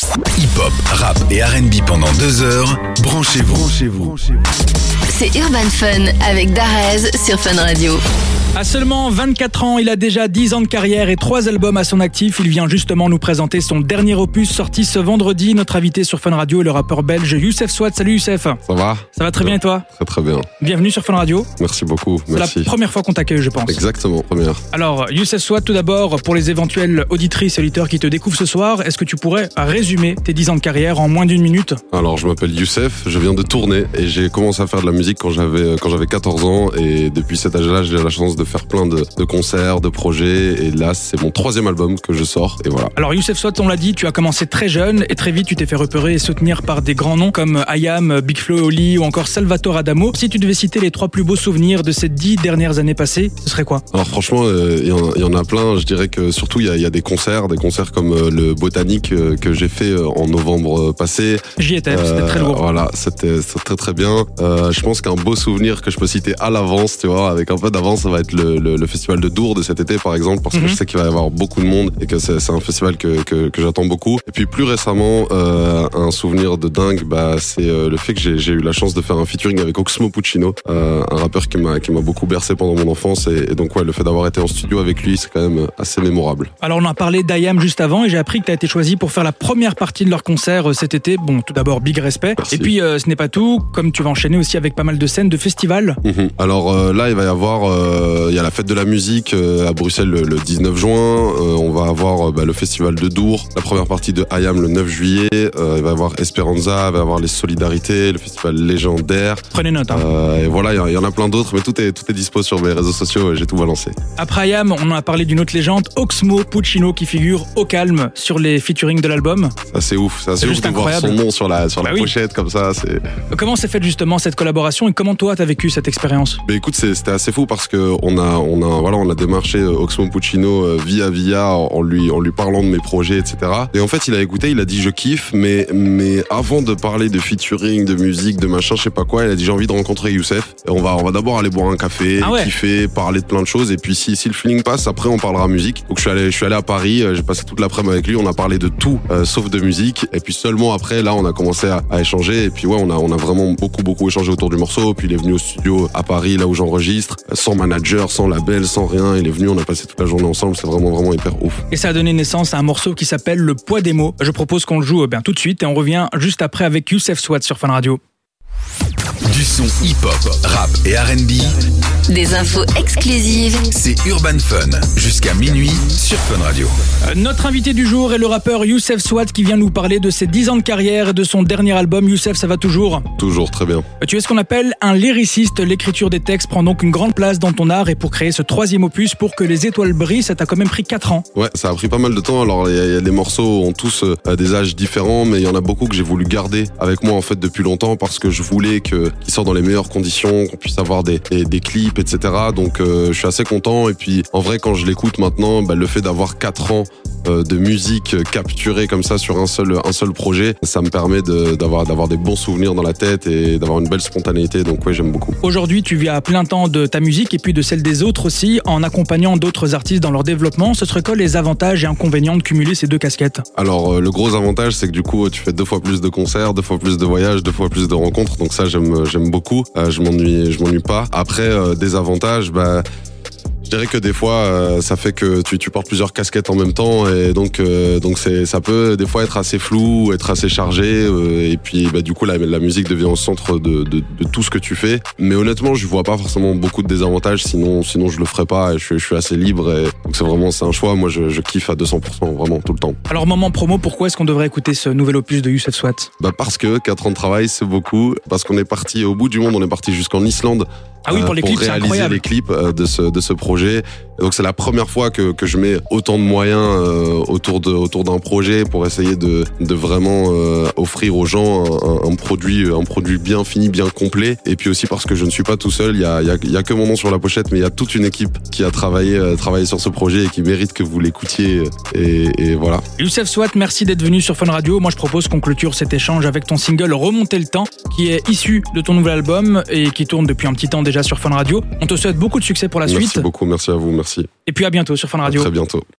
Hip-hop, rap et RB pendant deux heures. Branchez-vous. Branchez-vous. C'est Urban Fun avec Darez sur Fun Radio. À seulement 24 ans, il a déjà 10 ans de carrière et 3 albums à son actif. Il vient justement nous présenter son dernier opus sorti ce vendredi. Notre invité sur Fun Radio est le rappeur belge Youssef Swat. Salut Youssef. Ça va Ça va très bien et toi Très très bien. Bienvenue sur Fun Radio. Merci beaucoup. C'est la première fois qu'on t'accueille, je pense. Exactement, première. Alors, Youssef Swat, tout d'abord, pour les éventuelles auditrices et auditeurs qui te découvrent ce soir, est-ce que tu pourrais résumer tes 10 ans de carrière en moins d'une minute? Alors, je m'appelle Youssef, je viens de tourner et j'ai commencé à faire de la musique quand j'avais quand j'avais 14 ans et depuis cet âge-là, j'ai la chance de faire plein de, de concerts, de projets et là, c'est mon troisième album que je sors et voilà. Alors Youssef Swat, on l'a dit, tu as commencé très jeune et très vite tu t'es fait repérer et soutenir par des grands noms comme Ayam, Big Flo Oli ou encore Salvatore Adamo. Si tu devais citer les trois plus beaux souvenirs de ces dix dernières années passées, ce serait quoi? Alors franchement, euh, il y, en- il y en a plein. Je dirais que surtout il y a, il y a des concerts, des concerts comme euh, le Botanique euh, que j'ai fait en novembre passé. J'y étais, c'était très lourd. Voilà, c'était très très bien. Je pense qu'un beau souvenir que je peux citer à l'avance, tu vois, avec un peu d'avance, ça va être le, le, le festival de Dour de cet été, par exemple, parce que Mhm. je sais qu'il va y avoir beaucoup de monde et que c'est un festival que, que, que j'attends beaucoup. Et puis plus récemment, euh, un souvenir de dingue, bah, c'est euh, le fait que j'ai eu la chance de faire un featuring avec Oxmo Puccino, euh, un rappeur qui m'a qui m'a beaucoup bercé pendant mon enfance. Et, et donc ouais, le fait d'avoir été en studio avec lui, c'est quand même assez mémorable. Alors on a parlé d'Ayam juste avant et j'ai appris que tu as été choisi pour faire la première partie de leur concert cet été. Bon, tout d'abord, big respect. Merci. Et puis euh, ce n'est pas tout, comme tu vas enchaîner aussi avec pas mal de scènes de festivals. Mhm. Alors là, il va y avoir, il y a la fête de la musique euh, à Bruxelles le, le 19 juin. Euh, on va avoir euh, bah, le festival de Dour, la première partie de Hayam le 9 juillet. Euh, il va y avoir Esperanza, il va y avoir les Solidarités, le festival légendaire. Prenez note. hein. Euh, et voilà, il y en- il y, en a plein d'autres, mais tout est tout est dispo sur mes réseaux sociaux. et J'ai tout balancé. Après Ayam, on a parlé d'une autre légende, Oxmo Puccino, qui figure au calme sur les featuring de l'album. C'est assez ouf, c'est C'est ouf juste de voir incroyable. son nom sur la sur la Bah oui. pochette comme ça. C'est Comment s'est faite justement cette collaboration et comment toi t'as vécu cette expérience? Mais écoute, c'est- c'était assez fou parce que on a, on a, voilà, on a démarché euh, Oxmo Puccino euh, via via en lui, en lui parlant de mes projets, etc. Et en fait, il a écouté, il a dit je kiffe, mais, mais avant de parler de featuring, de musique, de machin, je sais pas quoi, il a dit j'ai envie de rencontrer Youssef. Et on va, on va d'abord aller boire un café, Ah ouais. kiffer, parler de plein de choses, et puis si, si le feeling passe, après on parlera musique. Donc je suis allé, je suis allé à Paris, euh, j'ai passé toute l'après-midi avec lui, on a parlé de tout euh, sauf de musique, et puis seulement après, là, on a commencé à, à échanger, et puis ouais, on a, on a vraiment beaucoup, beaucoup échangé autour du morceau. Puis il est venu au studio à Paris, là où j'enregistre, sans manager, sans label, sans rien. Il est venu, on a passé toute la journée ensemble. C'est vraiment, vraiment hyper ouf. Et ça a donné naissance à un morceau qui s'appelle Le poids des mots. Je propose qu'on le joue euh, bien tout de suite et on revient juste après avec Youssef Swat sur Fun Radio. Du son hip-hop, rap et RB. Des infos exclusives C'est Urban Fun. Jusqu'à minuit sur Fun Radio. Euh, Notre invité du jour est le rappeur Youssef Swat qui vient nous parler de ses 10 ans de carrière et de son dernier album. Youssef, ça va toujours? Toujours très bien. Euh, Tu es ce qu'on appelle un lyriciste. L'écriture des textes prend donc une grande place dans ton art et pour créer ce troisième opus, pour que les étoiles brillent, ça t'a quand même pris 4 ans. Ouais, ça a pris pas mal de temps. Alors, il y, a- il y a des morceaux ont tous euh, des âges différents, mais il y en a beaucoup que j'ai voulu garder avec moi en fait depuis longtemps parce que je voulais que qu'ils sortent dans les meilleures conditions, qu'on puisse avoir des, des, des clips, etc. Donc, euh, je suis assez content. Et puis, en vrai, quand je l'écoute maintenant, bah, le fait d'avoir quatre ans euh, de musique euh, capturée comme ça sur un seul un seul projet, ça me permet de- d'avoir d'avoir des bons souvenirs dans la tête et d'avoir une belle spontanéité. Donc, ouais, j'aime beaucoup. Aujourd'hui, tu vis à plein temps de ta musique et puis de celle des autres aussi, en accompagnant d'autres artistes dans leur développement. Ce serait quoi les avantages et inconvénients de cumuler ces deux casquettes? Alors le gros avantage c'est que du coup tu fais deux fois plus de concerts, deux fois plus de voyages, deux fois plus de rencontres. Donc ça j'aime beaucoup. Je m'ennuie je m'ennuie pas. Après des avantages bah je dirais que des fois euh, ça fait que tu, tu portes plusieurs casquettes en même temps et donc euh, donc c'est ça peut des fois être assez flou, être assez chargé euh, et puis bah, du coup la, la musique devient au centre de, de, de tout ce que tu fais. Mais honnêtement je vois pas forcément beaucoup de désavantages sinon sinon je le ferais pas. Et je, je suis assez libre et donc c'est vraiment c'est un choix. Moi je, je kiffe à 200% vraiment tout le temps. Alors, moment promo, pourquoi est-ce qu'on devrait écouter ce nouvel opus de Youssef Swat Bah parce que 4 ans de travail c'est beaucoup, parce qu'on est parti au bout du monde, on est parti jusqu'en Islande Ah oui, euh, pour les clips, c'est réaliser incroyable. les clips euh, de ce de ce projet. Et donc c'est la première fois que, que je mets autant de moyens euh, autour de autour d'un projet pour essayer de de vraiment euh, offrir aux gens un, produit un produit bien fini, bien complet. Et puis aussi parce que je ne suis pas tout seul, il y a il y a, il y a que mon nom sur la pochette, mais il y a toute une équipe qui a travaillé euh, travaillé sur ce projet et qui mérite que vous l'écoutiez. Et, et voilà. Youssef Swat, merci d'être venu sur Fun Radio. Moi, je propose qu'on clôture cet échange avec ton single Remonter le temps, qui est issu de ton nouvel album et qui tourne depuis un petit temps déjà sur Fun Radio. On te souhaite beaucoup de succès pour la Merci suite. beaucoup, merci à vous, merci. Et puis à bientôt sur Fun À Radio. très bientôt.